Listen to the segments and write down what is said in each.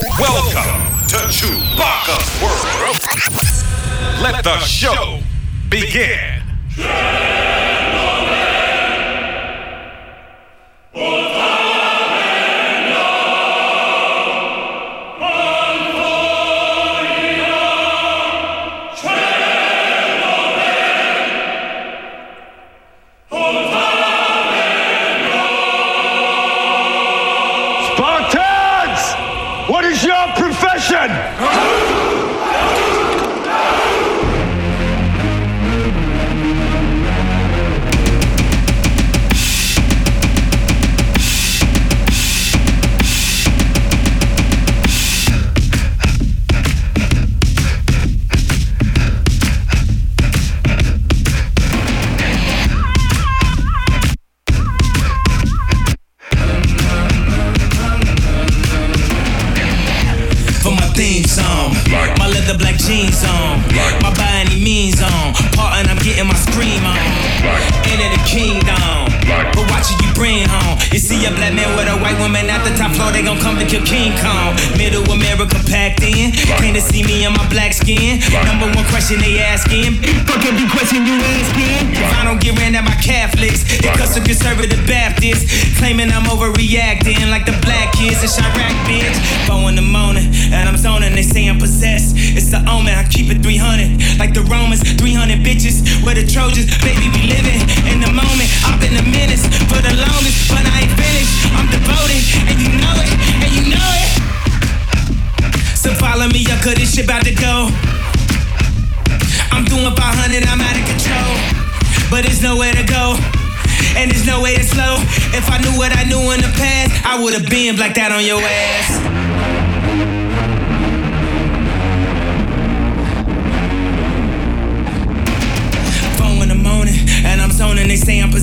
Welcome to Chewbacca's World. Let the show begin.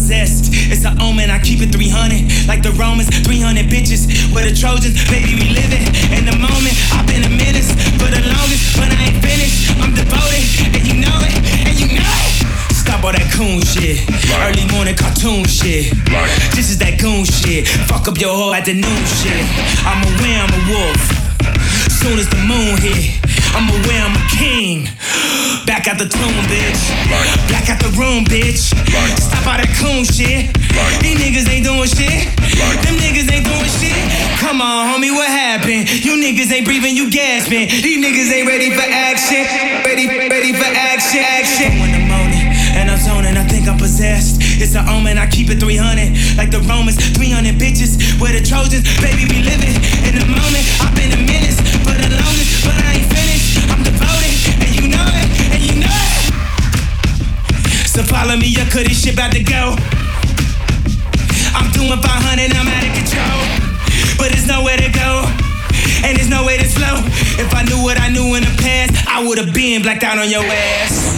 Possessed. It's an omen, I keep it 300. Like the Romans, 300 bitches. Where the Trojans, baby, we living in the moment. I've been a menace for the longest, but I ain't finished. I'm devoted, and you know it, and you know it. Stop all that coon shit. Early morning cartoon shit. This is that goon shit. Fuck up your whole afternoon shit. I'm a aware I'm a wolf. Soon as the moon hit, I'm aware I'm a king. Back out the tomb, bitch. Back out the room, bitch. Stop all that coon shit. These niggas ain't doing shit. Them niggas ain't doing shit. Come on, homie, what happened? You niggas ain't breathing, you gasping. These niggas ain't ready for action. Ready, ready for action, action. I'm in the and I'm zoning, I think I'm possessed. It's an omen, I keep it 300. Like the Romans, 300 bitches. Where the Trojans, baby, we living in the moment. I've been a menace the longest, but I Follow me, up, cause this shit about to go. I'm doing 500, I'm out of control. But there's nowhere to go. And there's no way to slow. If I knew what I knew in the past, I would have been blacked out on your ass.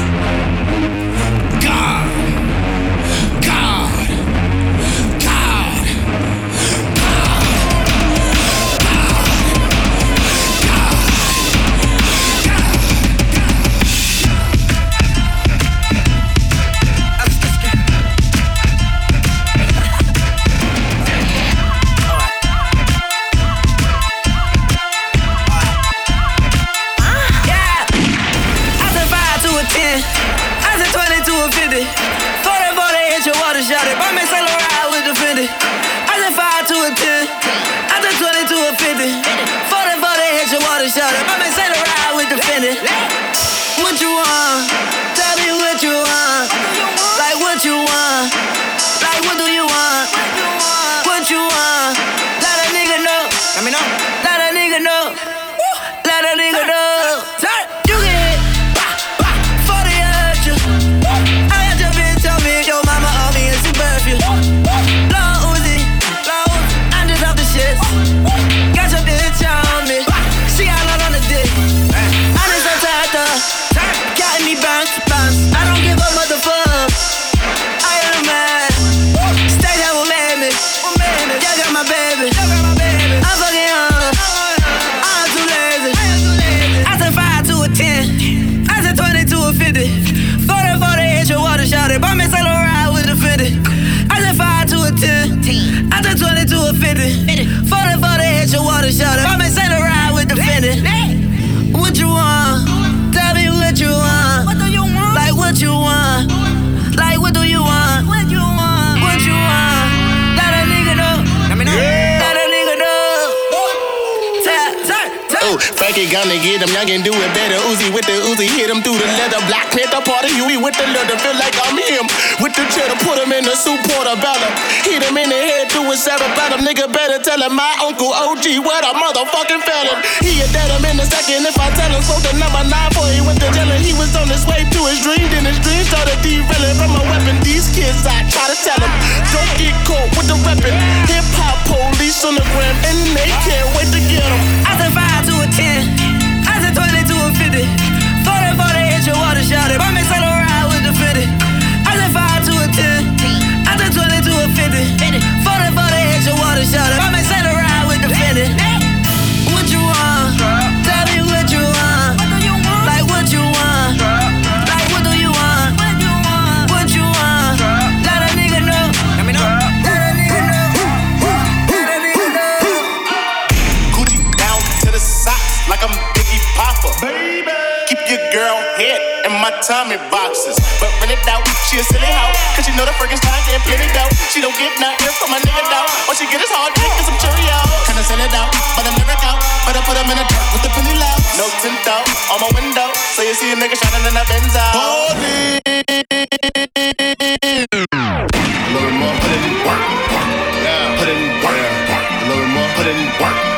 Gonna get him, y'all can do it better. Uzi with the Uzi, hit him through the leather. Black Panther party, Huey with the leather. Feel like I'm him. With the cheddar, put him in the soup portobello. Hit him in the head through a cerebellum. Nigga better tell him my uncle OG, what a motherfucking felon. He a dead him in a second if I tell him. So the number nine boy, he went to jail and he was on his way to his dream. Then his dream started derailing from a weapon. These kids, I try to tell them, don't get caught with the weapon. Hip hop police on the gram and they can't wait to get them. shout out. In Tommy boxes. But rent it out, she a silly hoe. Cause she know the Frankenstein getting plenty dough. She don't get nothing from a nigga though. All she get is hard dick and some Cheerios. Kinda sell it out, but I'm never out. But I put them in the dirt with the penny low. No tint out on my window. So you see a nigga shining in that Benzo. Holy. A little put in work. Yeah, put in work. A little more, put in work.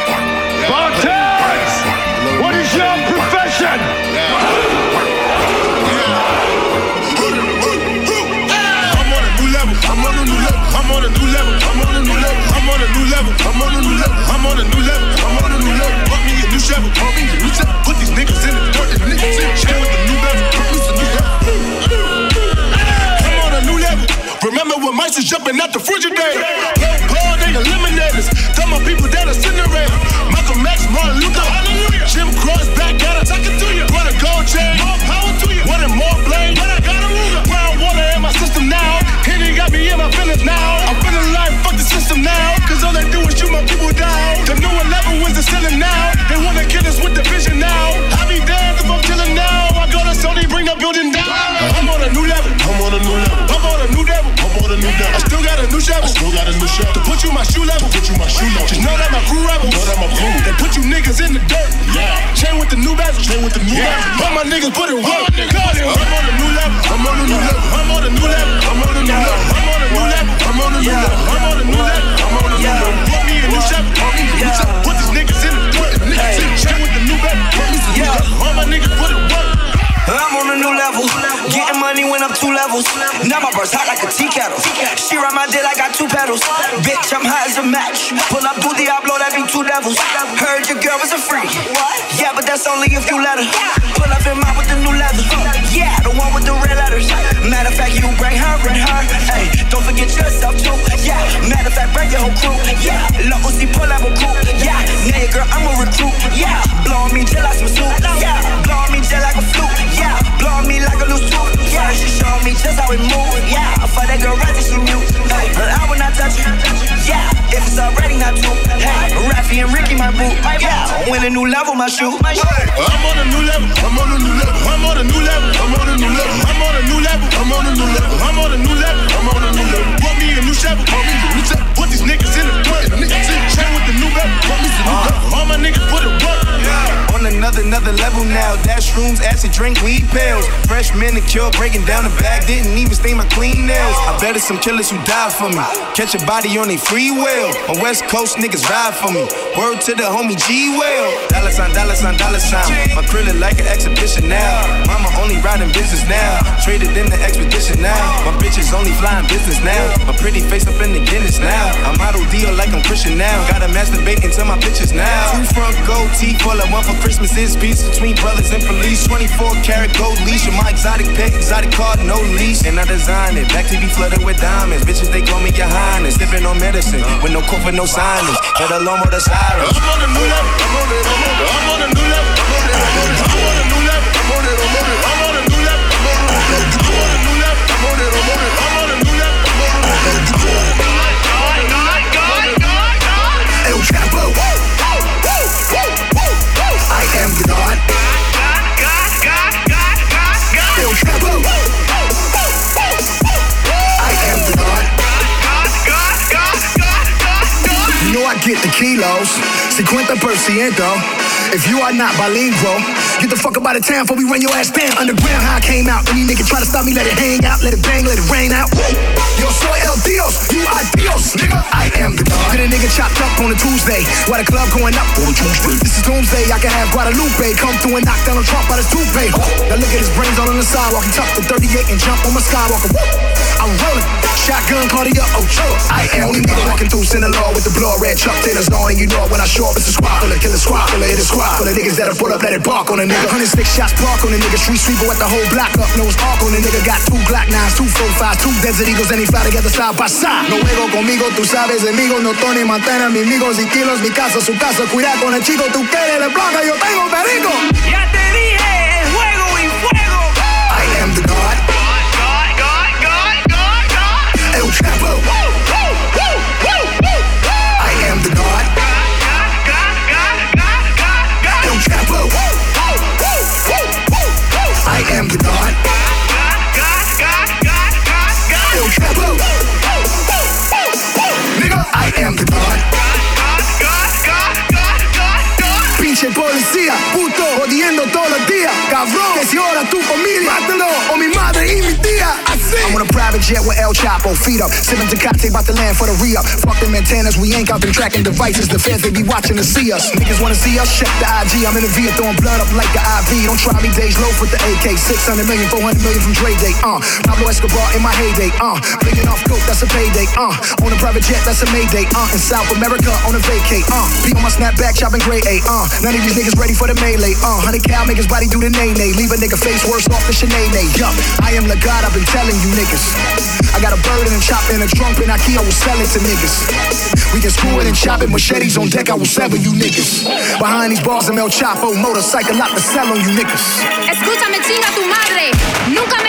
On a new level. I'm on a new level. I'm on a new level. I'm on a new level. I'm on a new level. I'm on a new level. Put me a new shovel. Put me a new shovel. Put these niggas in the dirt. And niggas in chair with the new level. I'm on a new level. Remember when mice was jumping out the Frigidaire? Paul, they eliminators. Tell my people that are Cinderella. Malcolm X, Martin Luther. Hallelujah. Jim Cross back at us. What a gold chain. More power to you. Wanted more all they do is shoot my people down. The new 11 was the ceiling now. They wanna kill us with the vision now. I be damned if I'm killing now. I go to Sony, bring the building down. I'm on a new level. I'm on a new level. I'm on a new level. I'm on a new level. I still got a new shovel. I still got a new shovel. To put you my shoe level. Put you my shoe level. Just know that my crew rebel. Know that my crew. They put you niggas in the dirt. Yeah. Chain with the new bezel. Chain with the new yeah. bezel. All my niggas put it work. I'm on a new level. I'm on a new level. I'm on a new level. I'm on a new level. I'm on a new level. I'm on a new level. I'm on a new level. Now my burst hot like a tea kettle. She ride my dick I got two pedals. Bitch, I'm high as a match. Pull up booty, I blow that be two devils. Heard your girl was a freak. Yeah, but that's only if you let her. Pull up in mine with the new leather. Yeah, the one with the red letters. Matter of fact, you bring her, bring her. Hey, forget yourself too. Yeah, matter of fact, bring your whole crew. Yeah, low see pull up a crew. Yeah, your girl, I'm a recruit. Yeah, blow me till I soup. Yeah, blow me just like a flute. Yeah, blow me like a loose tooth. Yeah, she show me just how it move. Yeah, for that girl right that she knew. Hey, I will not touch it. Yeah, if it's already not true. Hey, Raffy and Ricky my boo. Yeah, win a new level, my shoe. I'm on a new level. I'm on a new level. I'm on a new level. I'm on a new level. I'm on a new level. I'm on a new level. I'm on a new level. I'm on a new level me a new shovel. Put these niggas in the front, niggas in the trap level. All my niggas put it work. On another, another level now. Dash rooms, acid drink, weed pills. Fresh manicure, breaking down the bag. Didn't even stain my clean nails. I bet it's some killers who died for me. Catch a body on a free will. On West Coast, niggas ride for me. Word to the homie G Will. Dollar sign, dollar sign, dollar sign. My krill like an exhibition now. Mama only riding business now. Traded in the expedition now. My bitches only flying business now. My pretty face up in the Guinness now. I model deal like I'm Christian now. Gotta masturbate into my pictures now. Two front gold teeth, full of one for Christmas is peace between brothers and police. 24 karat gold leash with my exotic pet, exotic card, no leash. And I designed it. Back to be flooded with diamonds. Bitches, they call me your highness. Sipping on medicine with no cough and no sinus. Let alone with the sirens. I'm on a new level. I'm on. I'm on it. I'm on a new level. I'm on a new level. Get the kilos, 50%. If you are not bilingual, get the fuck up out of town before we run your ass down. Underground, how I came out. Any nigga try to stop me, let it hang out, let it bang, let it rain out. Yo soy el Dios, you are Dios, nigga. I am the God. Get a nigga chopped up on a Tuesday. Why the club going up on a Tuesday? This is doomsday. I can have Guadalupe come through and knock down a Trump out his toupee. Now look at his brains all on the sidewalk. He tucked the 38 and jump on my skywalker. I'm rolling. Shotgun, Cartier, Ocho. I am only nigga walking through Sinaloa with the blood red Chuck Taylors on. And you know it when I show up, it's a squad full of killer squad full of hit a squad full of niggas that'll pull up, let it bark on a nigga. 106 shots park on a nigga. Street sweeper with the whole block up. Nose arc on a nigga. Got two Glock 9s, two 45s, two Desert Eagles, and he fly together side by side. No juego conmigo, tú sabes, amigos, no Tony Montana, mis amigos y kilos, mi casa, su casa. Cuidado con el chico, tú quieres de placa, yo tengo perico. Ya te dije, Chapo. I am the God. El Chapo. I am the God. El Chapo. Nigga, I am the God. Pinche policía, puto, jodiendo todos los días. Cabrón, que si ahora tu familia, mátalo, o mi madre y mi tía. I'm on a private jet with El Chapo, feet up. Sipping Tecate, about to land for the re-up. Fuck them antennas, we ain't got them tracking devices. The feds, they be watching to see us. Niggas wanna see us, check the IG. I'm in the V, throwing blood up like the IV. Don't try me, days low with the AK. 600 million, 400 million from Dre Day, uh. Pablo Escobar in my heyday, uh. Blinking off coke, that's a payday, uh. On a private jet, that's a Mayday, uh. In South America, on a vacay, uh. Be on my snapback, chopping gray A, uh. None of these niggas ready for the melee, uh. 100 cal make his body do the nay-nay. Leave a nigga face worse off than Sinead, yup. I am the God, I've been telling you niggas. I got a bird and a chop and a trunk and Ikea will sell it to niggas. We can screw it and chop it, machetes on deck, I will sever you niggas. Behind these bars, I'm El Chapo, motorcycle out to sell on you niggas. Escúchame, chinga tu madre. Nunca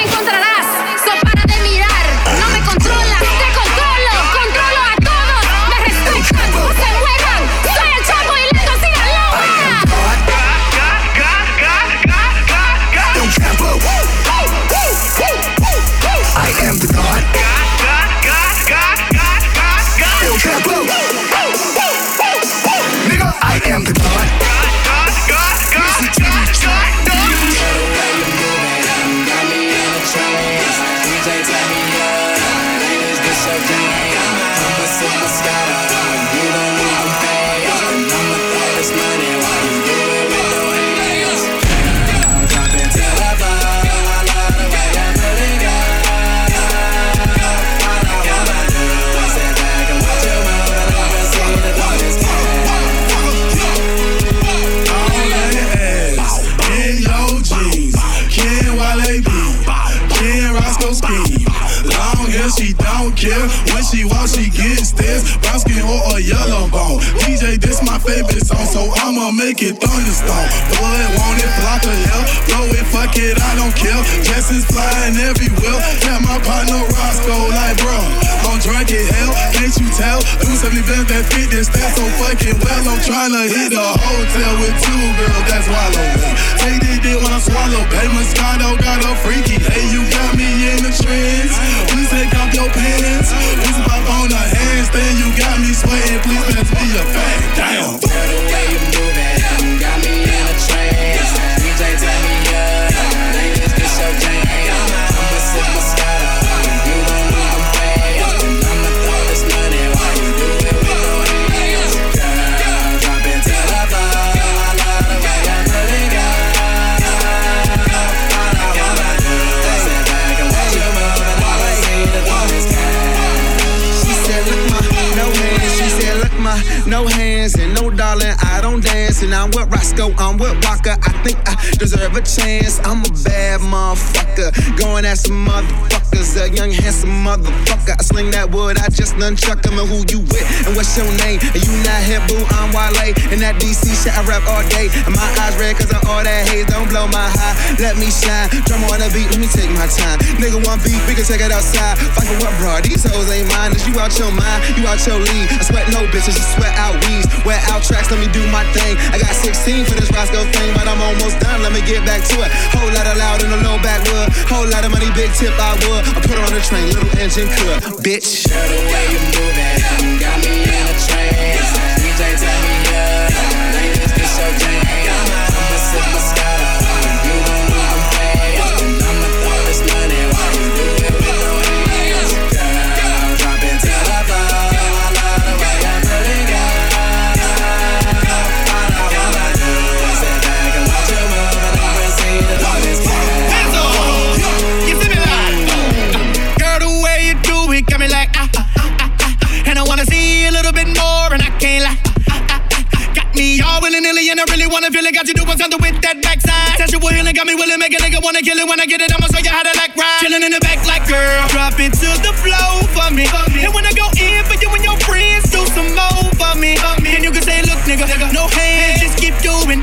song, so I'ma make it thunderstorm. Boy, want it, flock of hell. Blow it, fuck it, I don't care. Jessens flying everywhere. Got my partner Roscoe like, bro, I'm drunk as hell. Can't you tell? Do something better that fit this stat so fucking well. I'm tryna hit a hotel with two girls that swallow me. Take this dick when I swallow. Baby Moscato got a freaky. Hey, you got me in the trance. Please take off your pants. Please pop on the handstand. You got me sweating. Please pass me a fag. Damn. No hands and no darling. I don't dance and I'm with Roscoe. I'm with Waka. I think I deserve a chance. I'm a bad motherfucker. Going at some motherfuckers. A young handsome motherfucker. I sling that wood. I just nunchuck him. And who you with? And what's your name? And you not hip boo. I'm Wale. And that DC shit I rap all day. And my eyes red cause of all that haze. Don't blow my high. Let me shine. Drum on the beat. Let me take my time. Nigga want beat. We can take it outside. For what, bro? These hoes ain't mine. Is you out your mind? You out your league. I sweat no bitches. I sweat out weeds. Wear out tracks. Let me do my thing. I got 16 for this Roscoe thing. But I'm almost done. Let me get back to it. Whole lot of loud in the low backwood. Whole lot of money. Big tip I would. I put on the train. Little engine could. Bitch. Got me in a trance. Really wanna feel it. got you doing something with that backside. Sexual healing got me willing, make a nigga wanna kill it when I get it. I'ma show you how to like ride. Chilling in the back like girl, drop it to the flow for me. And when I go in for you and your friends, do some more for me. And you can say, look, nigga, no hands, just keep doing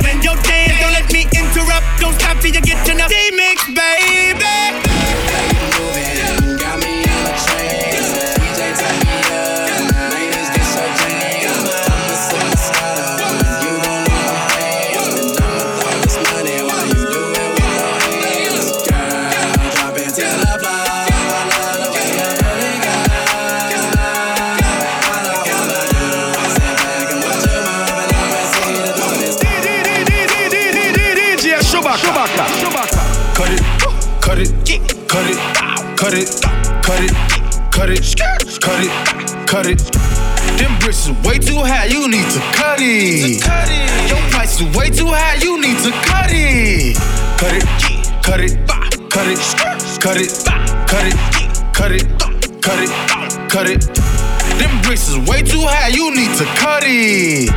cut it. Them bricks is way too high, you need to cut it. Your price is way too high, you need to cut it. Cut it, cut it, cut it, cut it, cut it, cut it, cut it, cut it. Them bricks is way too high, you need to cut it.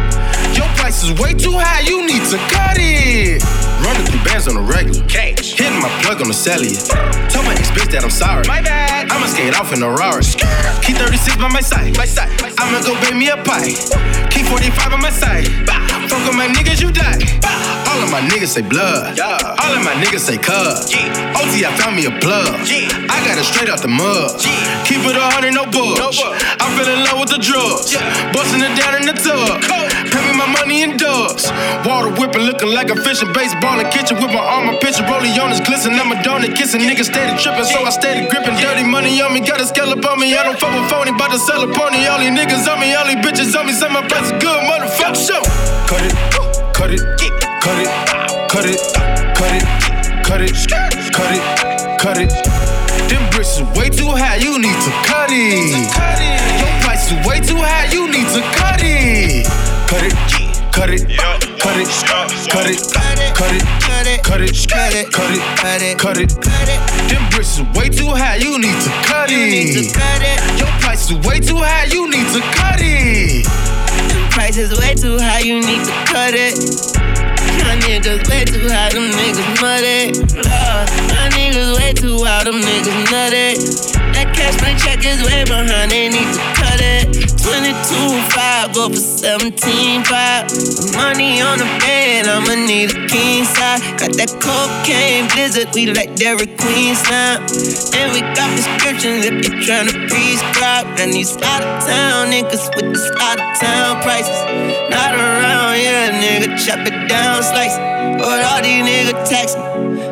Your price is way too high, you need to cut it. Running through bands on the regular. Cash. Hitting my plug on the cellular. Tell my ex bitch that I'm sorry. My bad. I'ma skate off in a Rari. Keep 36 by my side. My side. I'ma go bake me a pie. Keep 45 on my side. Fuck with my niggas, you die. All of my niggas say blood. All of my niggas say cub. OT, I found me a plug. I got it straight out the mud. Keep it a hundred, no bugs. I fell in love with the drugs. Busting it down in the tub. Me my money in dubs. Water whipping, looking like a fish in baseball in kitchen with my arm, my picture rolling on his glisten. I'm a donut kissing, niggas steady tripping, so I steady gripping. Dirty money on me, got a scallop on me. I don't fuck with phony, bout to sell a pony. All these niggas on me, all these bitches on me. Say my price is good, motherfucker. Show. Cut it, cut it, cut it, cut it, cut it, cut it, cut it, cut it. Them bricks is way too high, you need to cut it. Your price is way too high, you need to cut it. Cut it cut it, cut it, cut it, cut it, cut it, cut it, cut it, cut it, cut it. cut Them bricks is way too high, you need to cut it. Your price is way too high, you need to cut it. Price is way too high, you need to cut it. My niggas way too high, them niggas muddy. Uh, my niggas way too wild, them niggas nutty. That cash my check is way behind, they need to cut 22 5, go for 17 5. Money on the bed, I'ma need a king side. Got that cocaine blizzard, we like Dairy Queen style. And we got prescriptions if you're trying to prescribe. And these out of town niggas with these out of town prices. Not around here, nigga, chop it down, slice. But all these niggas tax me.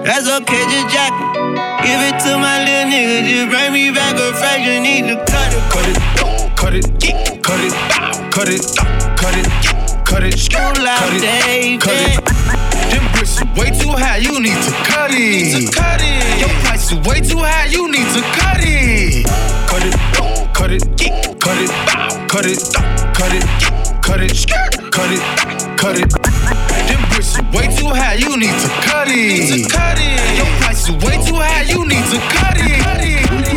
That's okay, just jack me. Give it to my little nigga, just bring me back a fraction. You need to cut it, cut it, cut it, cut it, cut it, cut it, cut it, cut it, cut it. Them bricks is way too high, you need to cut it. Cut it. Your price is way too high, you need to cut it. Cut it, cut it, cut it, cut it, cut it, cut it, cut it, cut it. Them bricks is way too high, you need to cut it. Cut it. Your price is way too high, you need to. Cut it.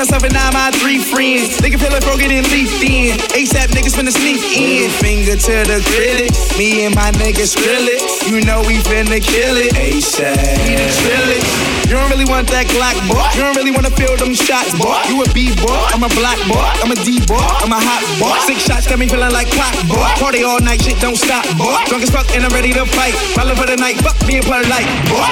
Myself and now my three friends. Nigga feel like broken and leafed in. ASAP niggas finna sneak in. Finger to the critic. Me and my niggas grill it. You know we finna kill it. ASAP. We. You don't really want that Glock, boy. You don't really wanna feel them shots, boy. You a B boy. I'm a black boy. I'm a D boy. I'm a hot boy. Six shots got me feeling like clock, boy. Party all night, shit don't stop, boy. Drunk as fuck and I'm ready to fight. Follow for the night, fuck being polite, boy.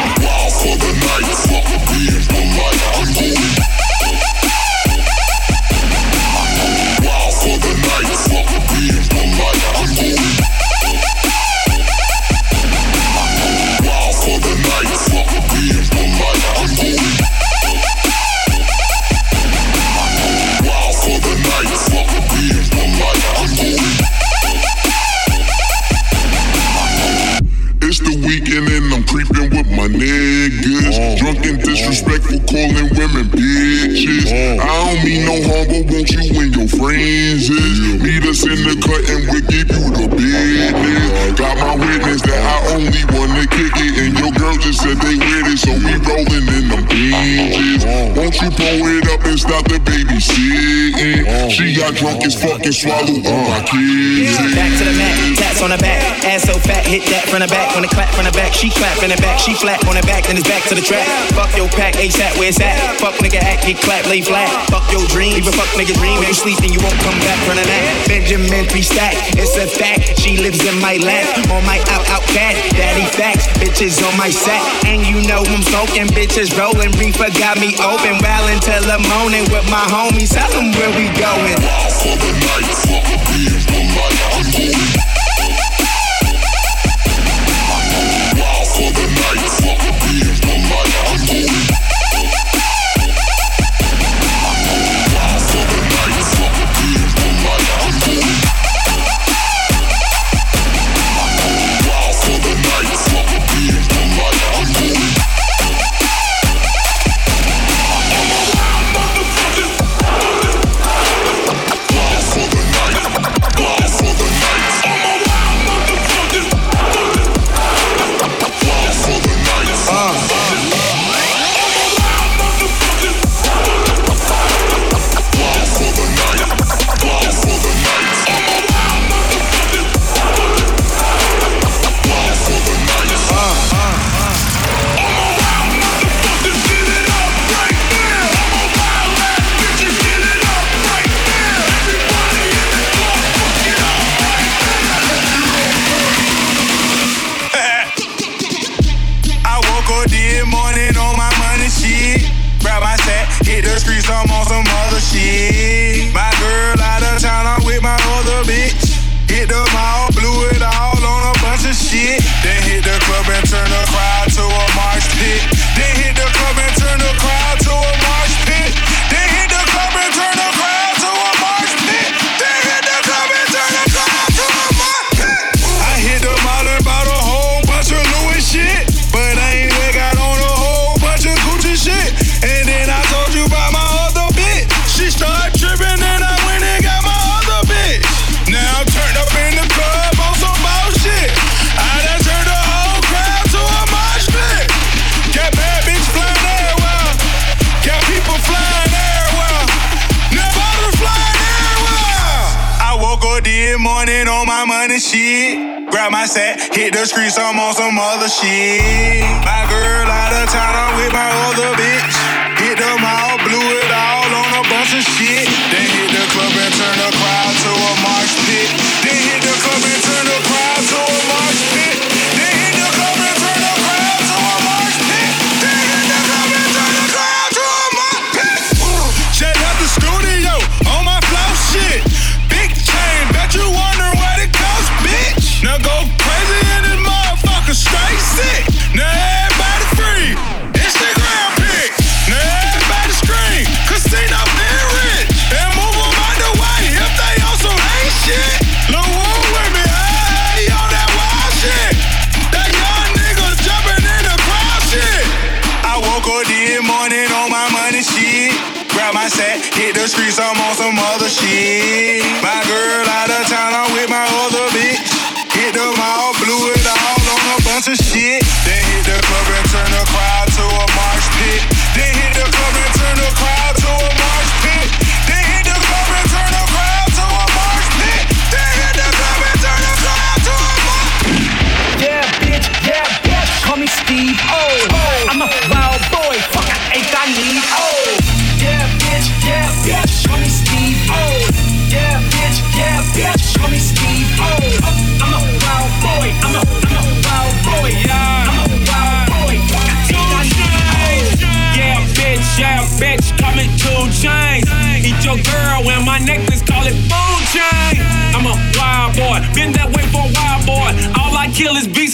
drunk as fuck and swallow all my keys. Back to the mat, tats on the back, ass so fat, hit that from the back. When it clap from the back, she clap in the back, she flat on the back, then it's back to the track. Fuck your pack, ASAP, where it's at? Fuck nigga act, get clap, lay flat. Fuck your dream, even fuck nigga dream. When you sleep, sleeping, you won't come back from the mat. Benjamin three stack, it's a fact. She lives in my lap, on my out out cat. Daddy facts, bitches on my set, and you know I'm smoking, bitches rolling. Reefer got me open, well until the morning with my homies. Tell them where we going all the night.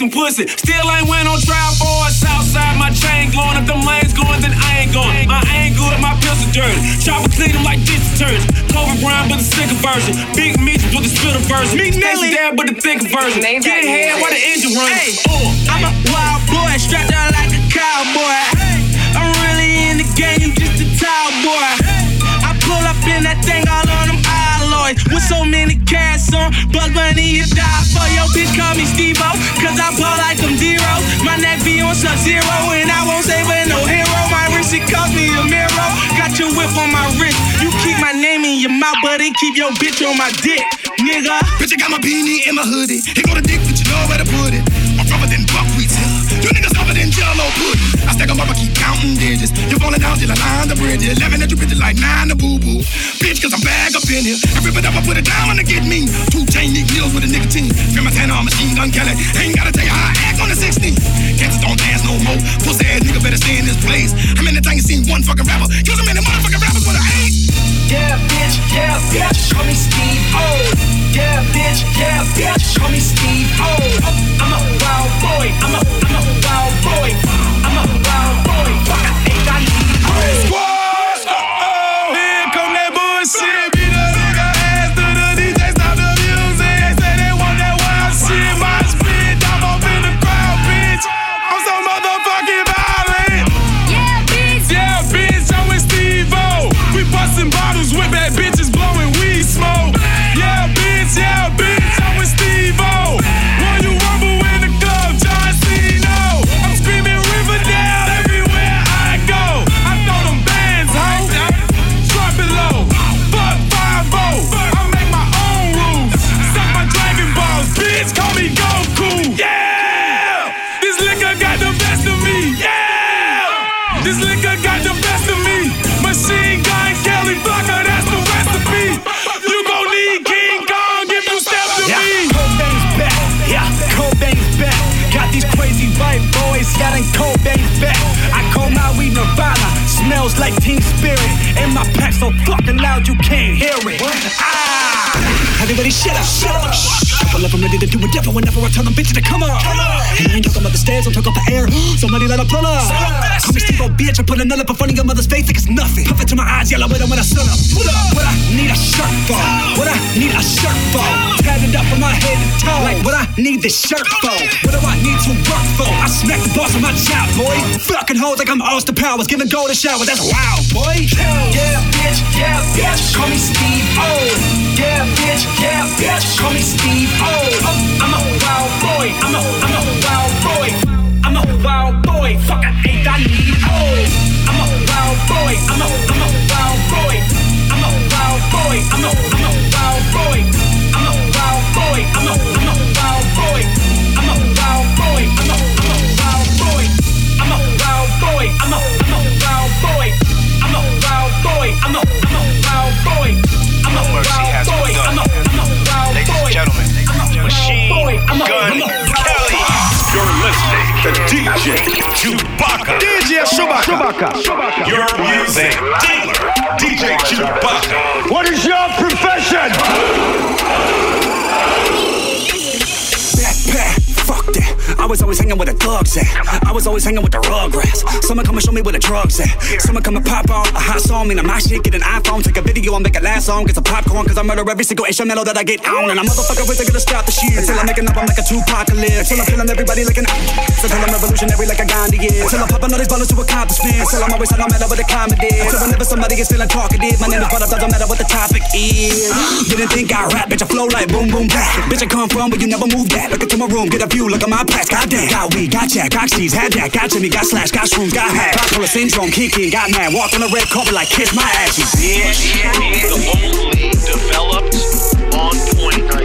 some pussy. Still ain't went on trial for it. Southside, my chain glowing. If the lanes going, then I ain't going. My angle and my pistol dirty. Chopper clean them like dish detergent. Clover brown, but the sicker version. Big meat with the spitter version. Meat Nelly. dad, but the thicker version. Get head while the engine runs. Hey, oh, I'm a wild boy, strapped down like a cowboy. Hey. I'm really in the game, just a tall boy. Hey. I pull up in that thing all on Buzz Bunny is die for your bitch, call me Steve Cause I ball like them zeros. My neck be on sub zero, and I won't save it no hero. My wrist, it cost me a mirror. Got your whip on my wrist. You keep my name in your mouth, but it keep your bitch on my dick, nigga. Bitch, I got my beanie in my hoodie. Here go the dick, but you know where to put it. Stack 'em up, I keep counting digits. You're falling down till I line the bridge. 11 at you bitches like 9 to boo boo. Bitch, cause I'm bag up in here. I rip it up, I put it down to get me. Two chain Nick Mills with a nicotine. Feel my tan on machine gun Kelly. Ain't gotta tell you how I act on the 16. Cancers don't dance no more. Pussy ass nigga better stay in this place. How many times you seen one fucking rapper? Bitch, I put another up in front of your mother's face like it's nothing. Puff it to my eyes, yellow with them when I sun up. Pull up. What I need a shirt for. What I need a shirt for. Tatted up from my head to toe. Like what I need this shirt for. What do I need to work for? I smack the boss on my job, boy. Fucking hoes like I'm Austin Powers. Giving gold a shower, that's wild, boy. Yeah, bitch, yeah, bitch. Call me Steve O. Yeah, bitch, yeah, bitch. Call me Steve O. I'm a wild boy. Always hanging with the rugrats. Someone come and show me where the drugs at. Someone come and pop on a hot song, mean my shit, get an iPhone, take a video, and make a last song, get some popcorn, cause I murder every single instrumental that I get on. And a motherfucker is gonna stop the shit. Until I'm making up, I'm like a Tupacalypse. Until I'm killing everybody like an Until I'm revolutionary like a Gandhi is. Until I'm popping all these ballers to accomplishments. Until I'm always on no matter what the comedy is. Until whenever somebody is feeling talkative, my name is brought up, doesn't matter what the topic is. Didn't think I rap, bitch, I flow like boom, boom, back. Bitch, I come from where you never move that. Look into my room, get a view, look at my past, goddamn. Got weed, got jack, got cheese, had that, got Jimmy, got slash, got shrooms, got hack. Bipolar syndrome, kicking, got mad, walked on the red carpet like kiss my ass, you bitch. the only developed, on point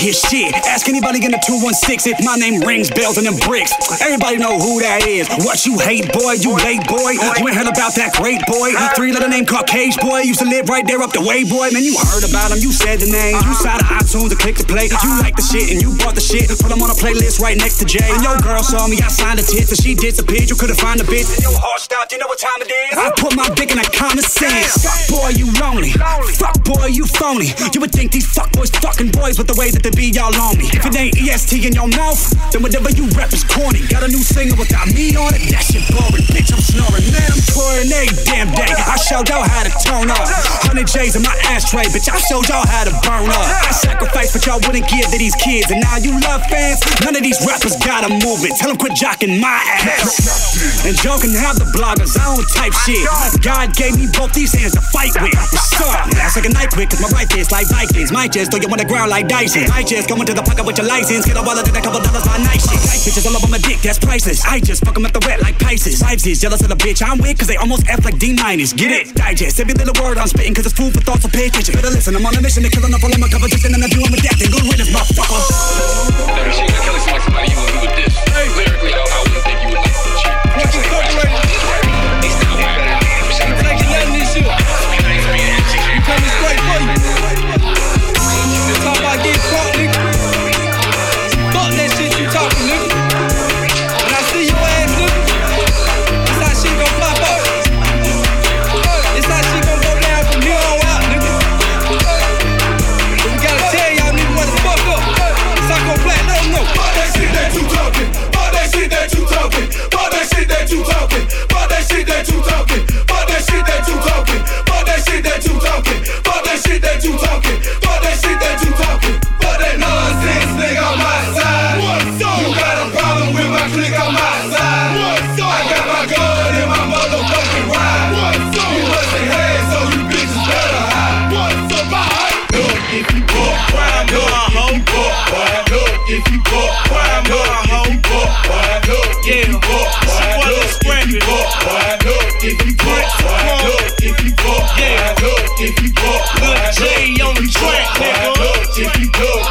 hear shit. Ask anybody in the 216 if my name rings bells and them bricks. Everybody know who that is. What you hate, boy? You late, boy? You ain't heard about that great boy? Three letter name called Cage Boy. Used to live right there up the way, boy. Man, you heard about him. You said the name. You saw the iTunes and click to play. You like the shit and you bought the shit. Put them on a playlist right next to Jay. And your girl saw me. I signed a tits and she disappeared. You couldn't find a bitch. And your heart stopped. You know what time it is? I put my dick in a common sense. Fuck boy, you lonely. Fuck boy, you phony. You would think these fuck boys fucking boys, but the way that they be, y'all on me. If it ain't EST in your mouth, then whatever you rap is corny. Got a new single without me on it, that shit boring. Bitch, I'm snoring. Man, I'm touring every damn day. I showed y'all how to turn up. 100 J's in my ashtray, bitch, I showed y'all how to burn up. I sacrifice chance, but y'all wouldn't give to these kids. And now you love fans. None of these rappers got a movement. Tell them quit jocking my ass. And joking have the bloggers, I don't type shit. God gave me both these hands to fight with. What's up? That's like a night quick, cause my right fist like Vikings. My chest, throw you on the ground like Dyson. I just go into the pocket with your license. Get a wallet, take a couple dollars, my night shit. Bitches all over my dick, that's priceless. I just fuck 'em at the wet like Pisces. Vibes is jealous of the bitch I'm with, cause they almost F like D minus. Get it? Digest every little word I'm spitting, cause it's food for thought, so pay attention. Better listen, I'm on a mission to kill enough all of my competition, and I'm doing with that. Then good riddance, motherfucker. That killing somebody, somebody you would, you would diss. Lyrically, I, I wouldn't think you would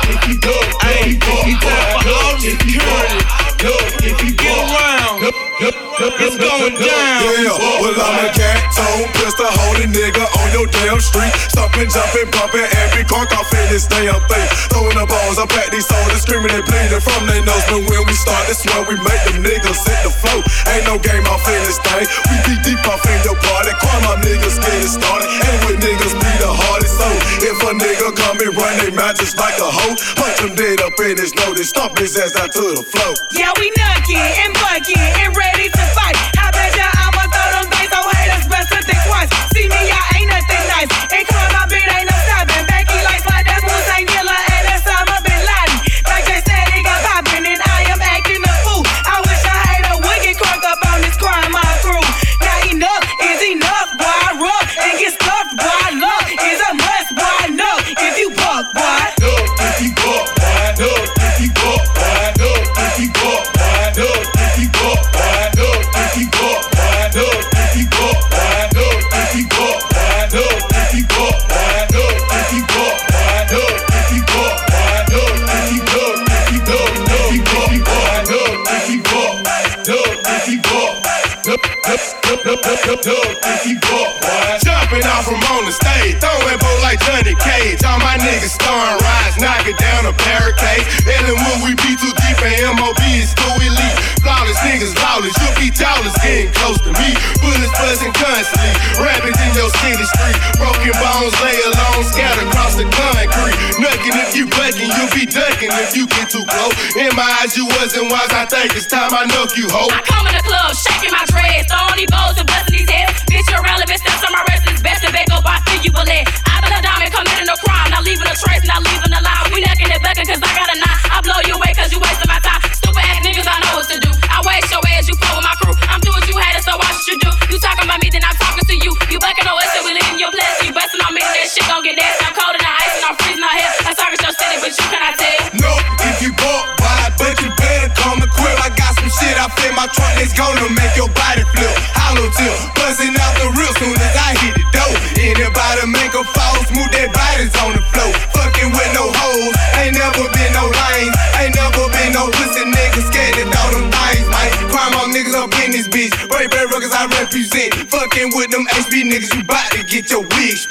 if you if you security. if you Get around. It's going down. Yeah, well I'm a cat tone pistol holding nigga on your damn street, stomping, jumping, bumping every cork off in this damn thing. Throwing the balls up at these soldiers, screaming and bleeding from their nose. But when we start, this when we make them niggas hit the flow. Ain't no game off in this thing. We be deep off in your party. Call my niggas get it started. And mouth just like a hoe, punch him dead up in his nose stomp his ass out to the floor. Yeah, we nucking and bucking and ready look, if you buck, boy. Jumping off from on the stage, throwing bow like Johnny Cage. All my niggas starring rides, knocking down a barricade. Ellen when we be too deep and MOB is. Flawless niggas lawless, you be tallest, getting close to me. Bullets buzzing constantly, rapping in your city street. Broken bones lay alone, scattered across the concrete. Nucking if you bucking, you'll be ducking if you get too close. In my eyes, you wasn't wise, I think it's time I knock you, ho. I come in the club, shaking my dreads, throwing these bows and busting these heads. Bitch, you're relevant, steps on my wrist, it's best to back up, I feel you bullet. I been a diamond, committing a crime, not leaving a trace, not leaving a lie. We necking and bucking, cause I got a knife. I blow you away, cause you wasting niggas, you bout to get your wig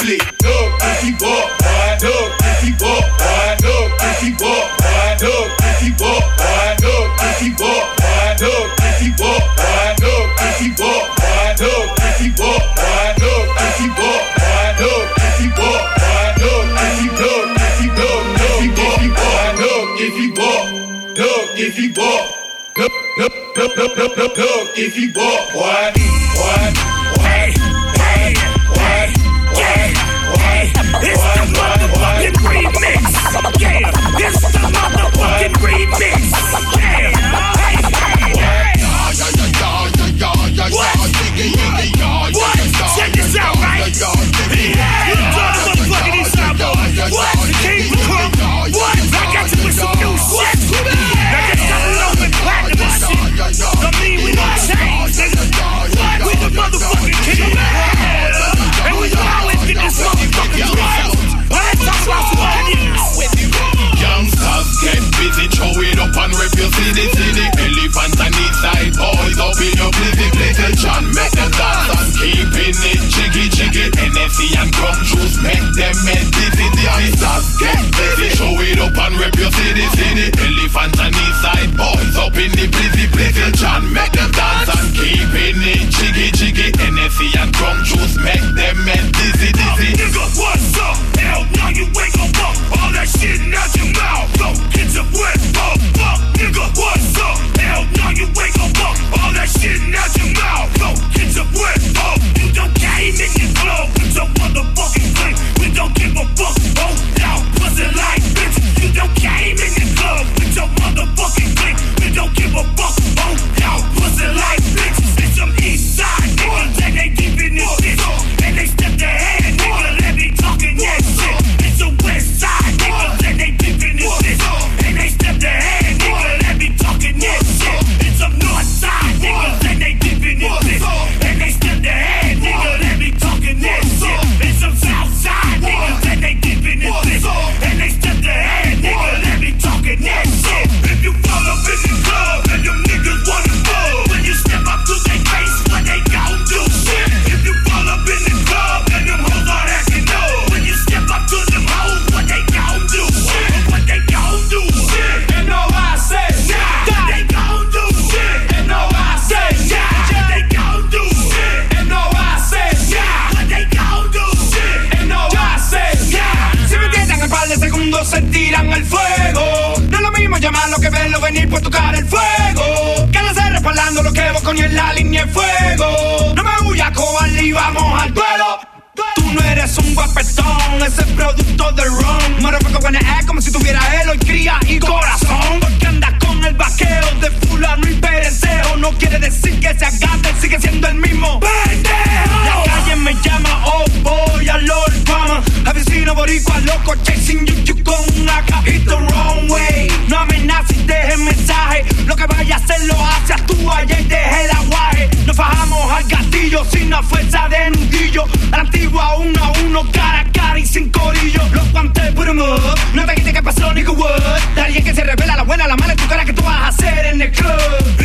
la antigua, uno a uno, cara a cara y sin corillo. Los guantes, put em up. No te quites que pasó, nigga, what? Daría que se revela la buena, la mala, tu cara que tú vas a hacer en el club.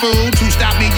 food to stop me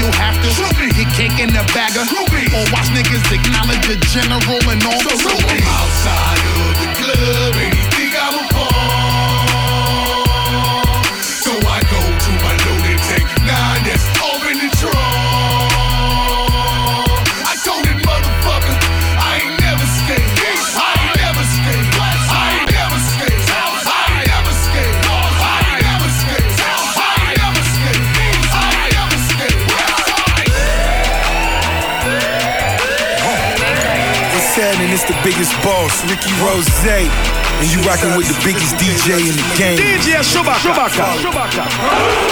biggest boss, Ricky Rozay. And you rocking with the biggest DJ in the game. DJ Chewbacca.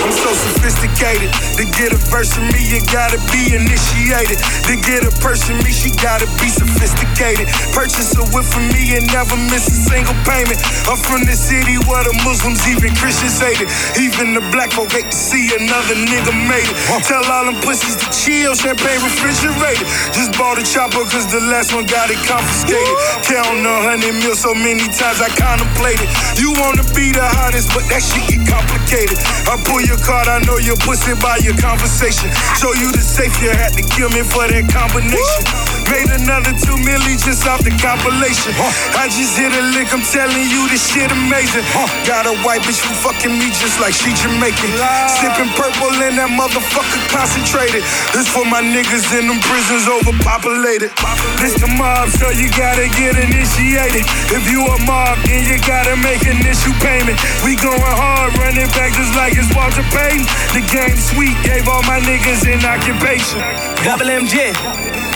I'm so sophisticated. To get a verse from me, you gotta be initiated. To get a person me, she gotta be sophisticated. Purchase a whip from me and never miss a single payment. I'm from the city where the Muslims, even Christians hate it. Even the black folk hate to see another nigga made it. Tell all them pussies to chill, champagne refrigerated. Just bought a chopper cause the last one got it confiscated. Counting a hundred mil so many times I contemplated. You wanna be the hottest, but that shit get complicated. I pull your card, I know your pussy by your conversation. Show you the safe, you had to kill me for that combination. Made another two milli just off the compilation. I just hit a lick, I'm telling you this shit amazing. Got a white bitch who fucking me just like she Jamaican. Sipping purple and that motherfucker concentrated. This for my niggas in them prisons overpopulated. This the mob, so you gotta get initiated. If you a mob, then you gotta make an issue payment. We going hard, running back just like it's Walter Payton. The game sweet, gave all my niggas an occupation. Double MG.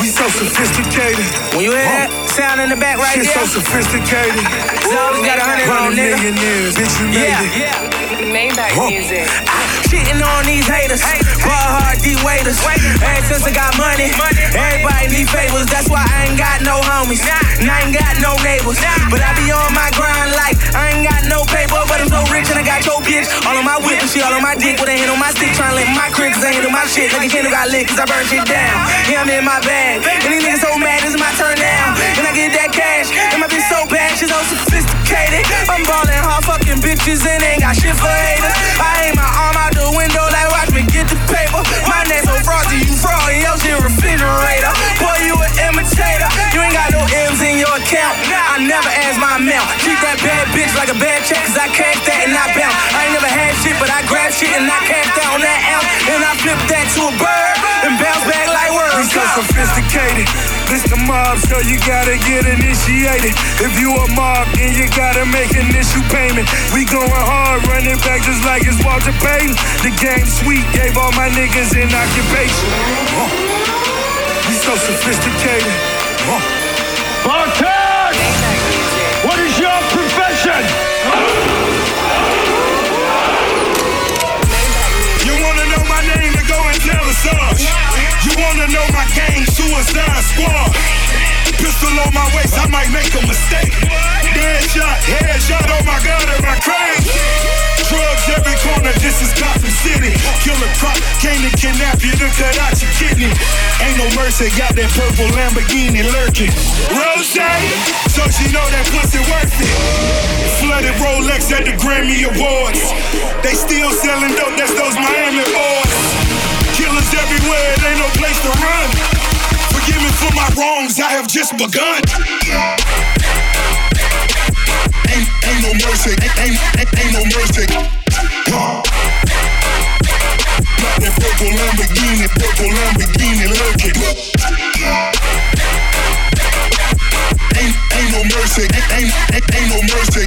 We so sophisticated. When you hear that sound in the back right Shit there, so sophisticated. it's always got a hundred on Hundred nigga. millionaires, bitch, you made Yeah, it. yeah. Maybach music. Ah. Shitting on these haters, ball hard D waiters. Ever since I got money, everybody need favors. That's why I ain't got no homies, and I ain't got no neighbors. But I be on my grind like I ain't got no paper, but I'm so rich and I got your bitch. All on my whip and shit, all on my dick with a hand on my stick, trying to lick my crib, cause I ain't my shit. Like a who got lit, cause I burn shit down. Yeah, I'm in my bag. And these niggas so mad, it's my turn now. And I get that cash, and my bitch so bad, she's so sophisticated. I'm ballin' hard fucking bitches and ain't got shit for haters. I aim my arm out My neck so frosty, you fraud in your shit refrigerator. Bad bitch like a bad check, cause I cash that and I bounce. I ain't never had shit, but I grab shit and I cash that on that ounce. And I flip that to a bird and bounce back like We words. so sophisticated. This the mob, so you gotta get initiated. If you a mob, then you gotta make initial payment. We going hard, running back just like it's Walter Payton. The game sweet, gave all my niggas an occupation. Huh. We so sophisticated. Huh. Bartek! Know my gang, Suicide Squad. Pistol on my waist, I might make a mistake. Dead shot, head shot, oh my god, am I crazy? Drugs every corner, this is Gotham City. Killer crop, came to kidnap you to cut out your kidney. Ain't no mercy, got that purple Lamborghini lurking. Rose, so she know that pussy worth it. Flooded Rolex at the Grammy Awards. They still selling dope, that's those Miami boys. Killers everywhere, it ain't no place to run. Forgive me for my wrongs, I have just begun. Ain't, ain't no mercy, ain't, ain't, ain't, no mercy. Got that purple Lamborghini, purple Lamborghini lurking. Ain't, ain't no mercy, ain't, ain't, ain't, ain't no mercy.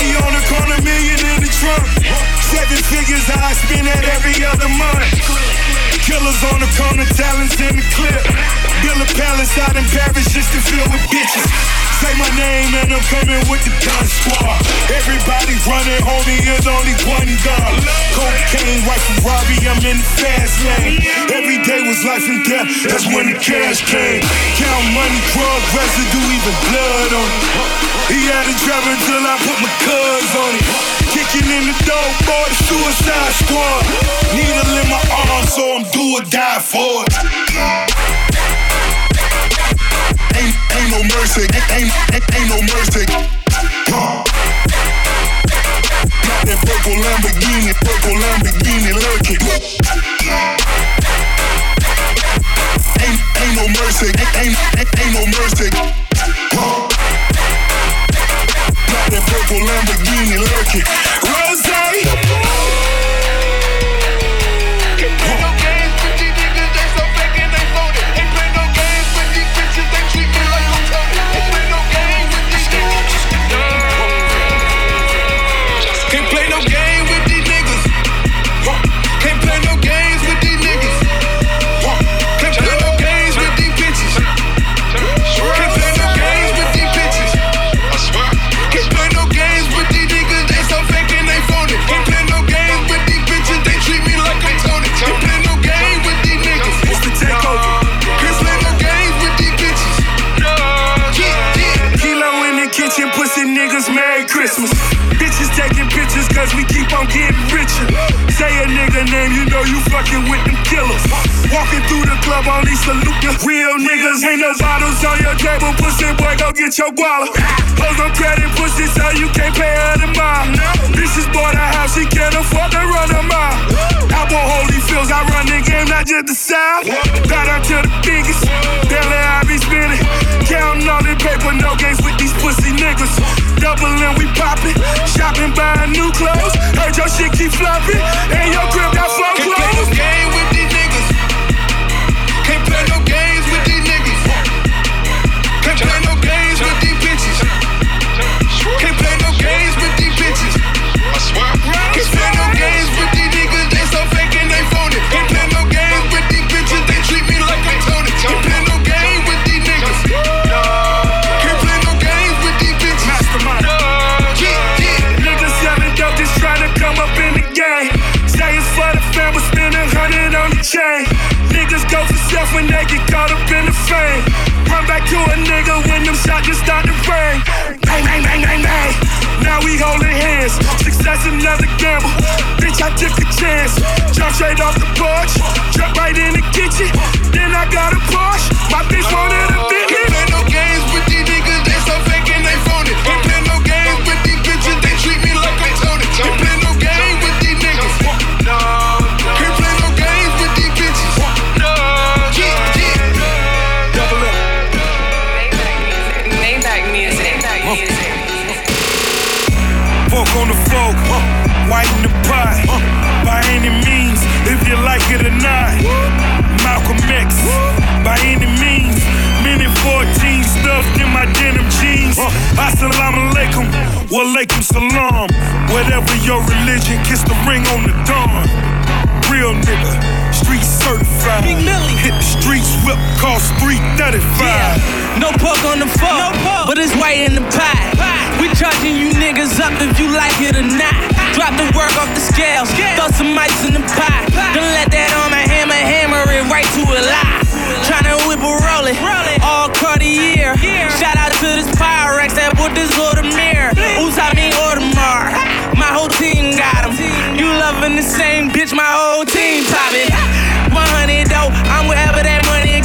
Body on the corner, million in the trunk. Seven figures I spend at every other month. Killers on the corner, talents in the clip. Build a palace out in Paris just to fill with bitches. Say my name and I'm coming with the gun squad. Everybody running, homie, there's only one gun. Cocaine, white Ferrari, I'm in the fast lane. Every day was life and death, that's when the cash came. Count money, drug residue, even blood on it. He had a drive until I put my cuz on it. Kicking in the door, boy, the suicide squad. Needle in my arm, so I'm do or die for it ain't no mercy, ain't, ain't, ain't no mercy. Got that purple Lamborghini, purple Lamborghini lurking. Ain't, ain't no mercy, ain't, ain't, ain't no mercy. Got that purple Lamborghini lurking. Rozay! pussy niggas Merry Christmas. Bitches taking pictures cause we keep on getting richer. Say a nigga name, you know you fucking with them killers. Walking through the club, only salute the real niggas. Ain't no bottles on your table, pussy boy, go get your wallet. Hold on credit pussy so you can't pay her the mile. Bitches bought a house, she can't afford to run a mile. I want holy fields, I run the game, not just the side. Bow down to the biggest, barely I be spinning. Counting all the paper, no games with pussy niggas. Doubling, we poppin'. shopping, buying new clothes. Heard your shit keep flopping, and your crib got clothes. game with caught up in the fame. Run back to a nigga when them shots just start to rain. Bang, bang, bang, bang, bang. Now we holding hands. Success another gamble. Bitch, I took a chance. Jump straight off the porch. Jump right in the kitchen. Then I got a Porsche. My bitch wanted a Bentley. In the pie. Uh, by any means, if you like it or not. Malcolm X, by any means. Minute 14 stuffed in my denim jeans. Uh, Assalamu alaikum, walaikum salam. Whatever your religion, kiss the ring on the dawn. Real nigga, street certified. Big Millie. Hit the streets, whip cost 335. No pork on the fork, but it's white in the pie. We charging you niggas up if you like it or not. Drop the work off the scales, throw some ice in the pie. Don't let that on my hammer, hammer it right to a lie. Tryna whip a roll it, all Cartier. Shout out to this Pyrex that put this Audemars. Who's I mean Audemars? My whole team got 'em. You loving the same bitch, my whole team poppin'. 100 though, I'm wherever that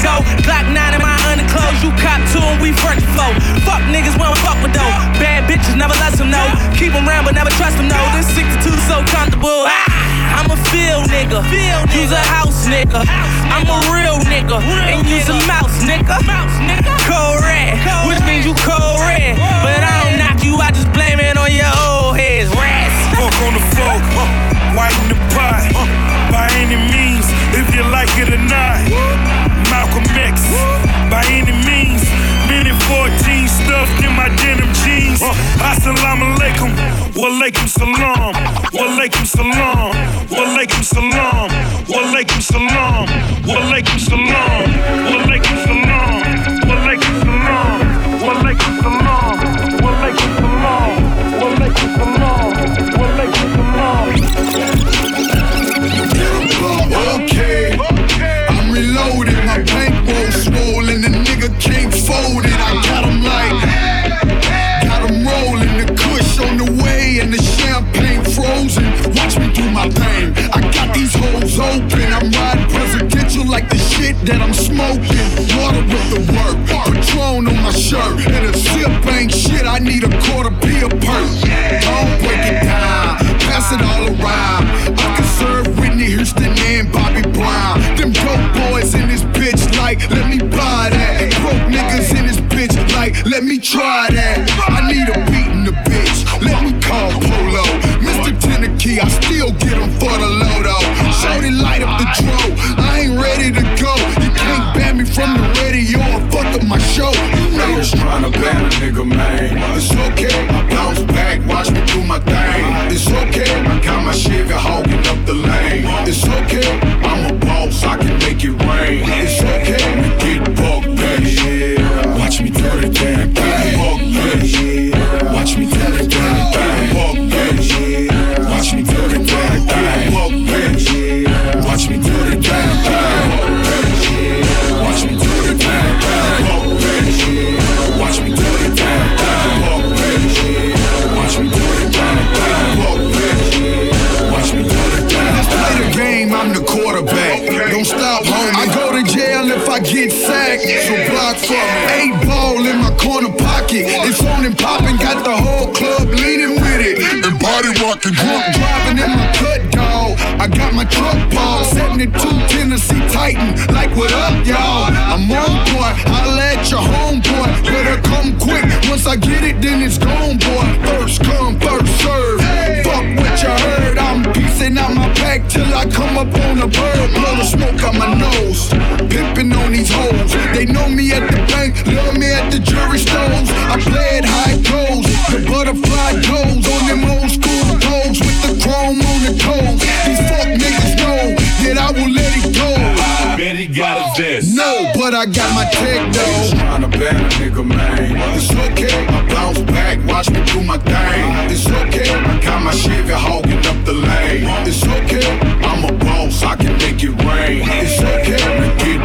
go. Glock 9 in my underclothes, you cop two and we first flow. Fuck niggas, we don't fuck with though. Bad bitches, never let them know. Keep them round, but never trust them, no. This 62 so comfortable. Ah, I'm a field nigga, use a house nigga. I'm a real nigga, and use a mouse nigga. Cold red, which means you cold red. But I don't knock you, I just blame it on your old heads. Rats. Fork on the fork, uh, white in the pie. Uh, by any means, if you like it or not. Malcolm X, by any means. Minute 14 stuffed in my denim jeans. Assalamu alaikum, walaikum salam. Walaikum salam, walaikum salam. Walaikum salam, walaikum salam. Walaikum salam, walaikum salam. Walaikum salam, walaikum salam. That I'm smoking. Water with the work, Patron on my shirt, and a sip ain't shit. I need a quarter P a perk. Don't break it down, pass it all around. I can serve Whitney Houston and Bobby Brown. Them dope boys in this bitch like, let me buy that. Broke niggas in this bitch like, let me try that. Nigga, man. It's okay, I bounce back, watch me do my thing. It's okay, I got my Chevy hogging up the lane. It's okay, I'm a boss, I can The drunk driving in my cut, dog. I got my truck ball. 72 Tennessee Titan. Like, what up, y'all? I'm on boy. Holla at your homeboy. Better come quick. Once I get it, then it's gone, boy. First come, first serve. Fuck what you heard. I'm piecing out my pack till I come up on a bird. Blow the smoke out my nose. Pimping on these hoes. They know me at the bank, love me at the jury stones. I play it high toes, The butterfly goes on them old I'm on the cold. These fuck niggas know that I will let it go. Bet he got a vest. No, but I got my check though. Tryna bad nigga, man. It's okay, I bounce back, watch me do my thing. It's okay, I got my Chevy hogging up the lane. It's okay, I'm a boss, I can make it rain. It's okay, get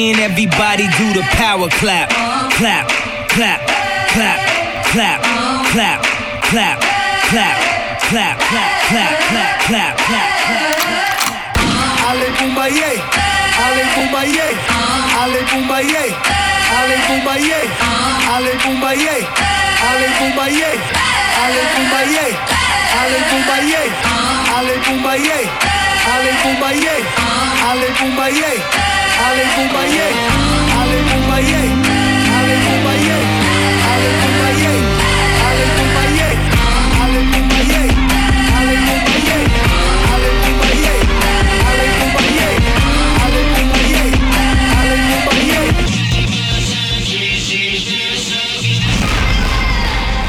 in, everybody do the power clap, clap, clap, clap, clap, clap, clap, clap, clap, clap, clap, clap, clap, clap. clap. Ali Bomaye, Ali Bomaye, Ali Bomaye, Ali Bomaye, Ali Bomaye, Ali Bomaye, Ali Bomaye, Ali Bomaye, Ali Bomaye,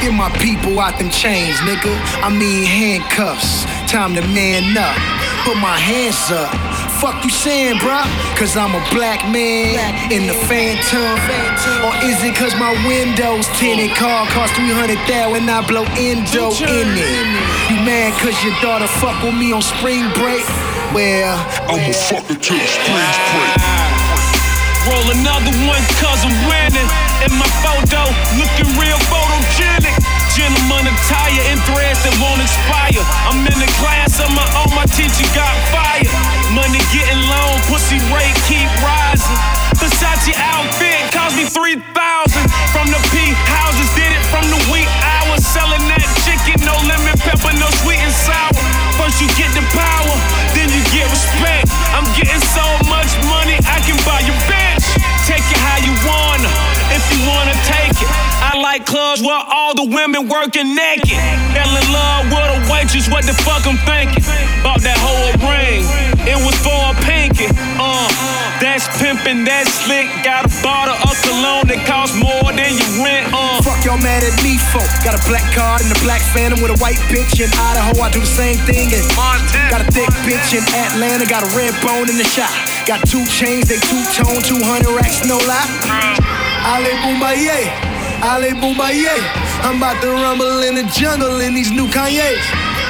Get my people out them chains, nigga. I mean handcuffs. Time to man up. Put my hands up. Fuck you saying, bruh? Cause I'm a black man in the phantom. Or is it cause my windows tinted? Car cost 300,000 and I blow endo in it. You mad cause your daughter fuck with me on spring break? Well, I'ma fuck her till spring break. Roll another one cause I'm winning. And my photo, looking real photogenic. Gentleman attire in threads that won't expire. I'm in the class of my own, my teacher got fired. Money getting low, pussy rate keep rising. Versace outfit cost me 3,000. From the P houses, did it from the wee hours. Selling that chicken, no lemon pepper, no sweet and sour. First you get the power, then you get respect. I'm getting so much money, I can buy your bitch. Take it how you wanna. I like clubs where all the women working naked. Fell in love with a waitress, what the fuck I'm thinking? Bought that whole ring, it was for a pinky. Uh, that's pimping, that's slick. Got a bottle of cologne that costs more than your rent. Uh, Fuck y'all mad at me for. Got a black card and a black phantom with a white bitch in Idaho. I do the same thing in Montana. Got a thick bitch in Atlanta. Got a red bone in the shop. Got two chains, they two tone, 200 racks, no lie. Ali Bomaye, Ali Bomaye. I'm about to rumble in the jungle in these new Kanye's.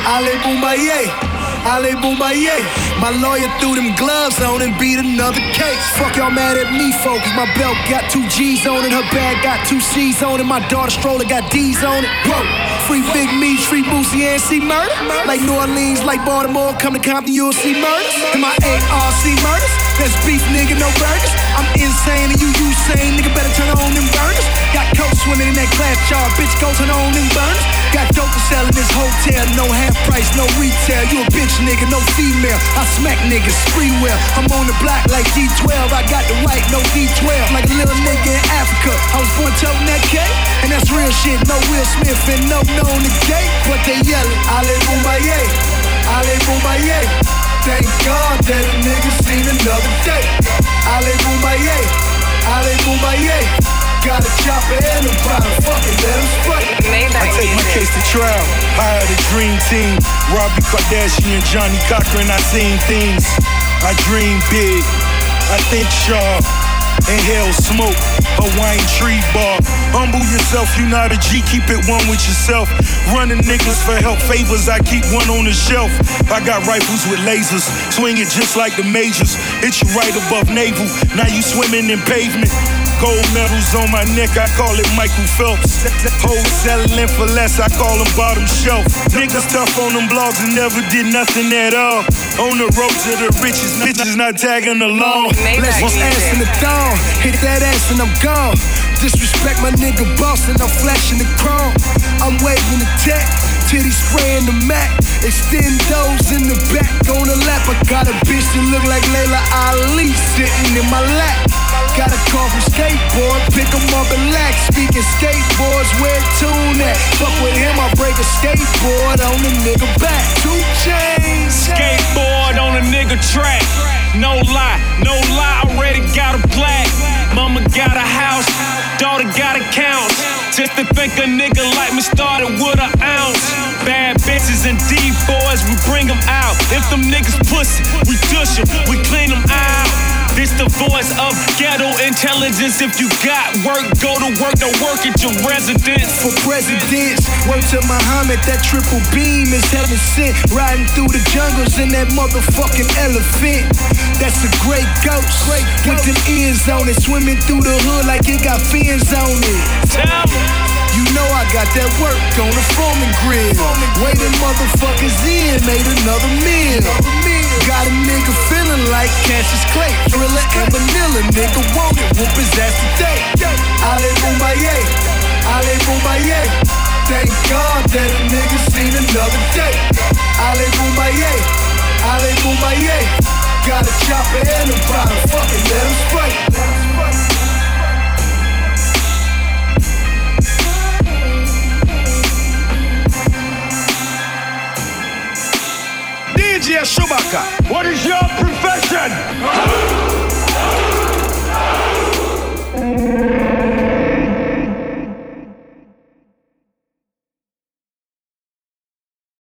Ali Bomaye. Ali Bomaye. My lawyer threw them gloves on and beat another case. Fuck y'all mad at me, folks. My belt got two G's on it. Her bag got two C's on it. My daughter stroller got D's on it. Whoa. Free Big Me, free Boosie, and C-Murder. Like New Orleans, like Baltimore, come to Compton, you'll see murders. And my ARC murders. That's beef, nigga, no burgers. I'm insane and you Usain, nigga, better turn on them burners. Got coke swimming in that glass jar, bitch, go turn on them burners. Got dope to sell in this hotel, no half price, no retail. You a bitch, nigga, no female. I smack niggas, free. I'm on the block like D12, I got the right, no D12. Like a little nigga in Africa. I was born toting that K, and that's real shit. No Will Smith and no known the gate, but they yelling, Ali Bomaye, Ali Bomaye. Thank God that a nigga seen another day. Ali Bomaye, Ali Bomaye. Got a chopper and a bottle, fuck it, let him spray. I take my case to trial. Hire the dream team. Robbie Kardashian, Johnnie Cochran. I seen things. I dream big. I think sharp. Inhale smoke. Hawaiian tree bar. Humble yourself, you not a G. Keep it one with yourself. Running niggas for help favors. I keep one on the shelf. I got rifles with lasers. Swing it just like the majors. Hit you right above navel. Now you swimming in pavement. Gold medals on my neck, I call it Michael Phelps. Hoes selling for less, I call them bottom shelf. Niggas tough on them blogs and never did nothing at all. On the road to the riches, bitches not tagging along. Let's ass in the dome. Hit that ass and I'm gone. Disrespect my nigga boss and I'm flashing the chrome. I'm waving the tech, titty spraying the Mac. Extend those in the back on the lap. I got a bitch that look like Laila Ali sitting in my lap. Got a car from skateboard, pick 'em up and lax. Speaking skateboards, where tune at? Fuck with him, I break a skateboard on the nigga back. Two chains. Skateboard on a nigga track. No lie, no lie, already got a black. Mama got a house, daughter got accounts. Just the think a nigga like me started with an ounce. Bad bitches and D boys, we bring them out. If them niggas pussy, we dush them, we clean them out. This the voice of ghetto intelligence. If you got work, go to work, don't work at your residence. For presidents, word to Muhammad, that triple beam is heaven sent. Riding through the jungles in that motherfucking elephant. That's a great ghost. Great With them ears on it, swimming through the hood like it got fins on it. Tell me. You know I got that work on the foreman grill. Waiting motherfuckers in, made another meal. Got a nigga feeling like Cassius Clay. Thriller and vanilla, nigga want it, whoop his ass today. Ali Bomaye, Ali Bomaye. Thank God that a nigga seen another day. Ali Bomaye, Ali Bomaye. Got a chopper and a bottle, fucking let him spray. Schumacher. What is your profession?